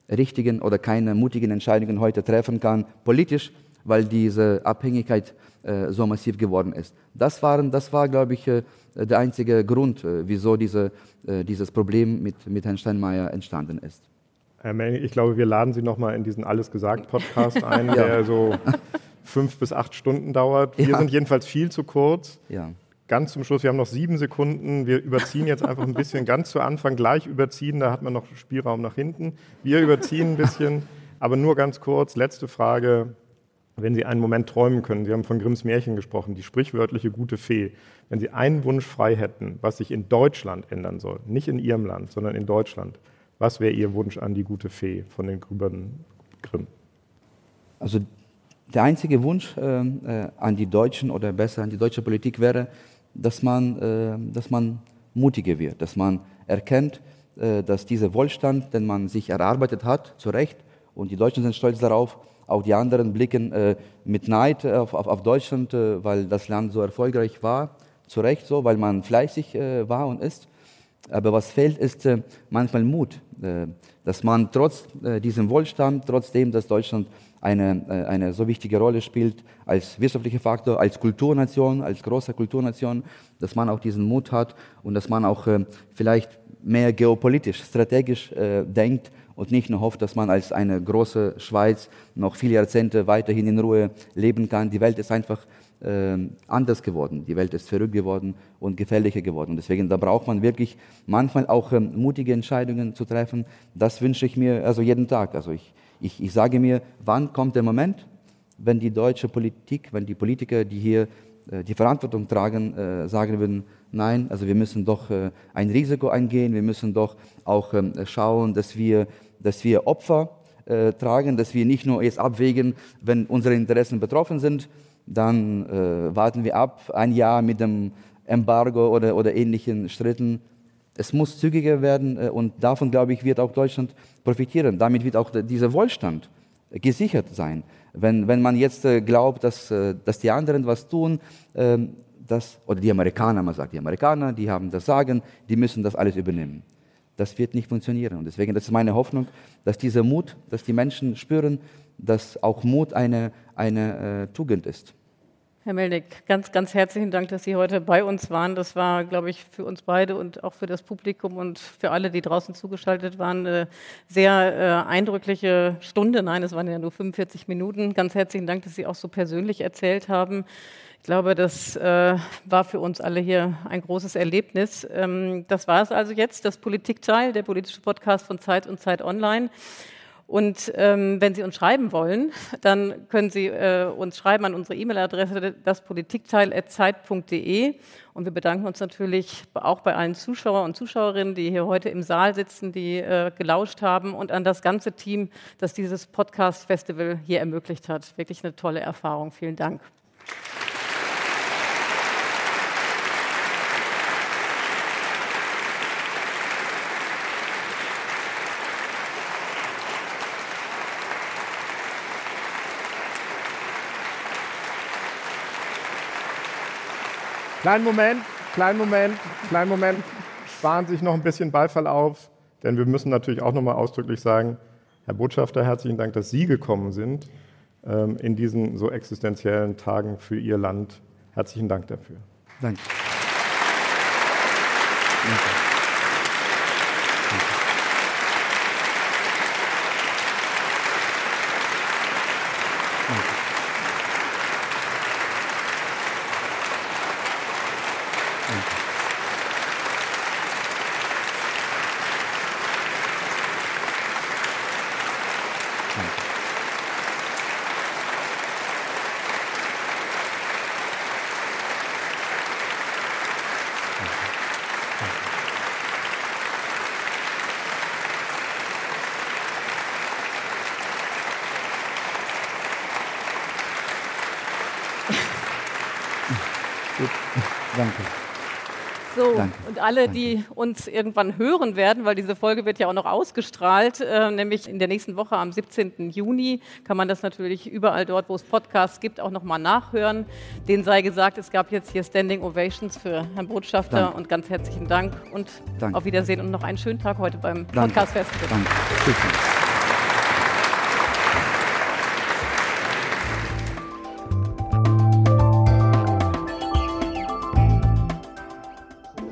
richtigen oder keine mutigen Entscheidungen heute treffen kann, politisch, weil diese Abhängigkeit äh, so massiv geworden ist. Das, waren, das war, glaube ich, äh, der einzige Grund, äh, wieso diese, dieses Problem mit, mit Herrn Steinmeier entstanden ist. Herr Menning, ich glaube, wir laden Sie nochmal in diesen Alles gesagt Podcast ein, ja. der so fünf bis acht Stunden dauert. Wir ja. sind jedenfalls viel zu kurz. Ja. Ganz zum Schluss, wir haben noch sieben Sekunden. Wir überziehen jetzt einfach ein bisschen ganz zu Anfang gleich überziehen, da hat man noch Spielraum nach hinten. Wir überziehen ein bisschen, aber nur ganz kurz. Letzte Frage. Wenn Sie einen Moment träumen können, Sie haben von Grimms Märchen gesprochen, die sprichwörtliche gute Fee. Wenn Sie einen Wunsch frei hätten, was sich in Deutschland ändern soll, nicht in Ihrem Land, sondern in Deutschland, was wäre Ihr Wunsch an die gute Fee von den Grübern Grimm? Also der einzige Wunsch äh, äh, an die Deutschen oder besser an die deutsche Politik wäre, dass man, äh, dass man mutiger wird, dass man erkennt, dass dieser Wohlstand, den man sich erarbeitet hat, zu Recht, und die Deutschen sind stolz darauf, Auch die anderen blicken äh, mit Neid auf, auf, auf Deutschland, äh, weil das Land so erfolgreich war. Zu Recht so, weil man fleißig äh, war und ist. Aber was fehlt, ist manchmal Mut, dass man trotz diesem Wohlstand, trotzdem, dass Deutschland eine, eine so wichtige Rolle spielt als wirtschaftlicher Faktor, als Kulturnation, als große Kulturnation, dass man auch diesen Mut hat und dass man auch vielleicht mehr geopolitisch, strategisch denkt und nicht nur hofft, dass man als eine große Schweiz noch viele Jahrzehnte weiterhin in Ruhe leben kann. Die Welt ist einfach äh, anders geworden. Die Welt ist verrückt geworden und gefährlicher geworden. Deswegen, da braucht man wirklich manchmal auch ähm, mutige Entscheidungen zu treffen. Das wünsche ich mir also jeden Tag. Also ich, ich, ich sage mir, wann kommt der Moment, wenn die deutsche Politik, wenn die Politiker, die hier äh, die Verantwortung tragen, äh, sagen würden, nein, also wir müssen doch äh, ein Risiko eingehen, wir müssen doch auch ähm, schauen, dass wir dass wir Opfer tragen, dass wir nicht nur jetzt abwägen, wenn unsere Interessen betroffen sind, dann warten wir ab, ein Jahr mit dem Embargo oder, oder ähnlichen Schritten. Es muss zügiger werden und davon, glaube ich, wird auch Deutschland profitieren. Damit wird auch dieser Wohlstand gesichert sein. Wenn, wenn man jetzt äh, glaubt, dass, äh, dass die anderen was tun, ähm, das, oder die Amerikaner, man sagt, die Amerikaner, die haben das Sagen, die müssen das alles übernehmen das wird nicht funktionieren. Und deswegen, das ist meine Hoffnung, dass dieser Mut, dass die Menschen spüren, dass auch Mut eine, eine äh, Tugend ist. Herr Melnick, ganz, ganz herzlichen Dank, dass Sie heute bei uns waren. Das war, glaube ich, für uns beide und auch für das Publikum und für alle, die draußen zugeschaltet waren, eine sehr äh, eindrückliche Stunde. Nein, es waren ja nur 45 Minuten. Ganz herzlichen Dank, dass Sie auch so persönlich erzählt haben. Ich glaube, das äh, war für uns alle hier ein großes Erlebnis. Ähm, das war es also jetzt, das Politikteil, der politische Podcast von Zeit und Zeit Online. Und ähm, wenn Sie uns schreiben wollen, dann können Sie äh, uns schreiben an unsere E-Mail-Adresse daspolitikteil.zeit.de. Und wir bedanken uns natürlich auch bei allen Zuschauern und Zuschauerinnen, die hier heute im Saal sitzen, die äh, gelauscht haben und an das ganze Team, das dieses Podcast-Festival hier ermöglicht hat. Wirklich eine tolle Erfahrung. Vielen Dank. Kleinen Moment, kleinen Moment, kleinen Moment. Sparen sich noch ein bisschen Beifall auf, denn wir müssen natürlich auch nochmal ausdrücklich sagen, Herr Botschafter, herzlichen Dank, dass Sie gekommen sind ähm, in diesen so existenziellen Tagen für Ihr Land. Herzlichen Dank dafür. Danke. Danke. So, Danke. Und alle, Danke. die uns irgendwann hören werden, weil diese Folge wird ja auch noch ausgestrahlt, äh, nämlich in der nächsten Woche am 17. Juni, kann man das natürlich überall dort, wo es Podcasts gibt, auch nochmal nachhören. Den sei gesagt, es gab jetzt hier Standing Ovations für Herrn Botschafter Danke. und ganz herzlichen Dank und auf Wiedersehen und noch einen schönen Tag heute beim Podcast Festival. Danke.